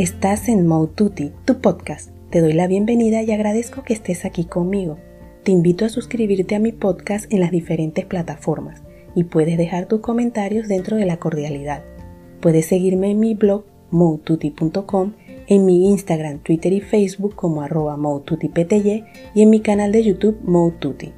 Estás en Mode tu podcast. Te doy la bienvenida y agradezco que estés aquí conmigo. Te invito a suscribirte a mi podcast en las diferentes plataformas y puedes dejar tus comentarios dentro de la cordialidad. Puedes seguirme en mi blog motuti.com, en mi Instagram, Twitter y Facebook como arroba y en mi canal de YouTube Moututi.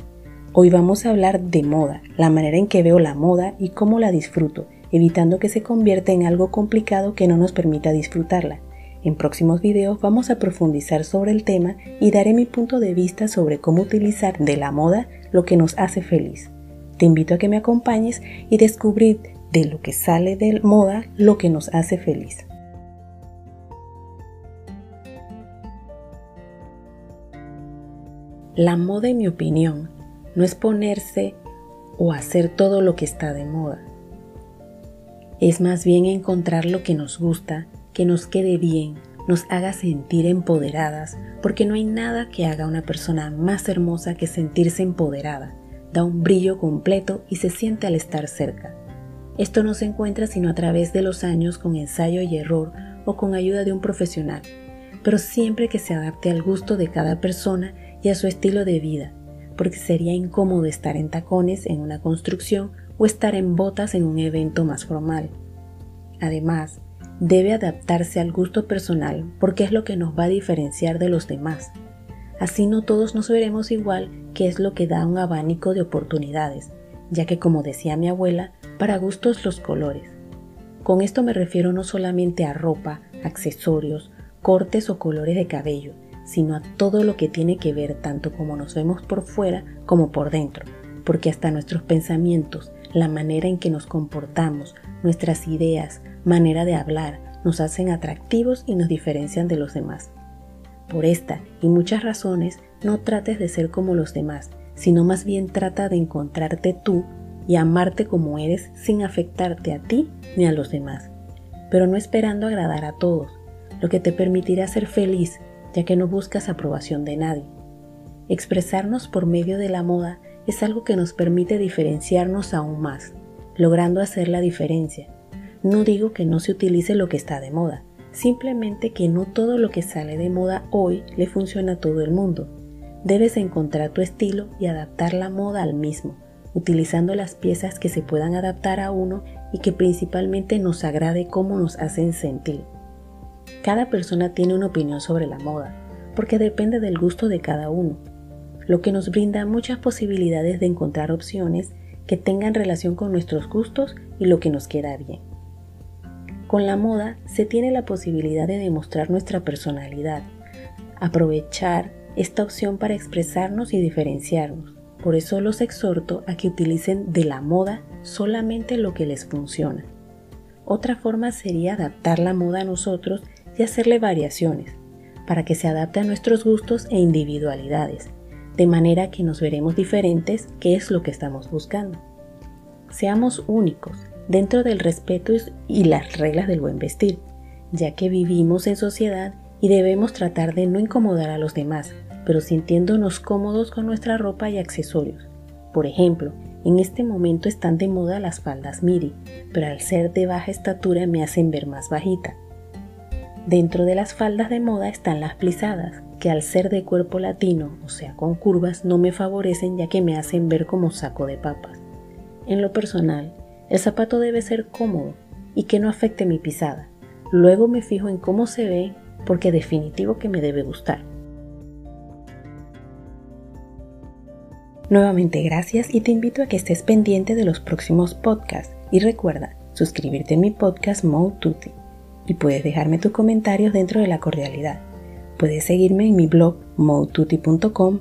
Hoy vamos a hablar de moda, la manera en que veo la moda y cómo la disfruto, evitando que se convierta en algo complicado que no nos permita disfrutarla. En próximos videos vamos a profundizar sobre el tema y daré mi punto de vista sobre cómo utilizar de la moda lo que nos hace feliz. Te invito a que me acompañes y descubrir de lo que sale de moda lo que nos hace feliz. La moda, en mi opinión, no es ponerse o hacer todo lo que está de moda. Es más bien encontrar lo que nos gusta, que nos quede bien, nos haga sentir empoderadas, porque no hay nada que haga una persona más hermosa que sentirse empoderada. Da un brillo completo y se siente al estar cerca. Esto no se encuentra sino a través de los años con ensayo y error o con ayuda de un profesional, pero siempre que se adapte al gusto de cada persona y a su estilo de vida, porque sería incómodo estar en tacones en una construcción o estar en botas en un evento más formal. Además, debe adaptarse al gusto personal porque es lo que nos va a diferenciar de los demás. Así no todos nos veremos igual, que es lo que da un abanico de oportunidades, ya que como decía mi abuela, para gustos los colores. Con esto me refiero no solamente a ropa, accesorios, cortes o colores de cabello, sino a todo lo que tiene que ver tanto como nos vemos por fuera como por dentro, porque hasta nuestros pensamientos, la manera en que nos comportamos, nuestras ideas, manera de hablar, nos hacen atractivos y nos diferencian de los demás. Por esta y muchas razones, no trates de ser como los demás, sino más bien trata de encontrarte tú y amarte como eres sin afectarte a ti ni a los demás, pero no esperando agradar a todos, lo que te permitirá ser feliz ya que no buscas aprobación de nadie. Expresarnos por medio de la moda es algo que nos permite diferenciarnos aún más, logrando hacer la diferencia. No digo que no se utilice lo que está de moda, simplemente que no todo lo que sale de moda hoy le funciona a todo el mundo. Debes encontrar tu estilo y adaptar la moda al mismo, utilizando las piezas que se puedan adaptar a uno y que principalmente nos agrade cómo nos hacen sentir. Cada persona tiene una opinión sobre la moda, porque depende del gusto de cada uno, lo que nos brinda muchas posibilidades de encontrar opciones que tengan relación con nuestros gustos y lo que nos queda bien. Con la moda se tiene la posibilidad de demostrar nuestra personalidad, aprovechar esta opción para expresarnos y diferenciarnos. Por eso los exhorto a que utilicen de la moda solamente lo que les funciona. Otra forma sería adaptar la moda a nosotros y hacerle variaciones para que se adapte a nuestros gustos e individualidades, de manera que nos veremos diferentes, que es lo que estamos buscando. Seamos únicos dentro del respeto y las reglas del buen vestir, ya que vivimos en sociedad y debemos tratar de no incomodar a los demás, pero sintiéndonos cómodos con nuestra ropa y accesorios. Por ejemplo, en este momento están de moda las faldas midi, pero al ser de baja estatura me hacen ver más bajita. Dentro de las faldas de moda están las plisadas, que al ser de cuerpo latino, o sea con curvas, no me favorecen ya que me hacen ver como saco de papas. En lo personal, el zapato debe ser cómodo y que no afecte mi pisada. Luego me fijo en cómo se ve porque definitivo que me debe gustar. Nuevamente gracias y te invito a que estés pendiente de los próximos podcasts y recuerda suscribirte a mi podcast Mode Tutti y puedes dejarme tus comentarios dentro de la cordialidad. Puedes seguirme en mi blog moututi.com,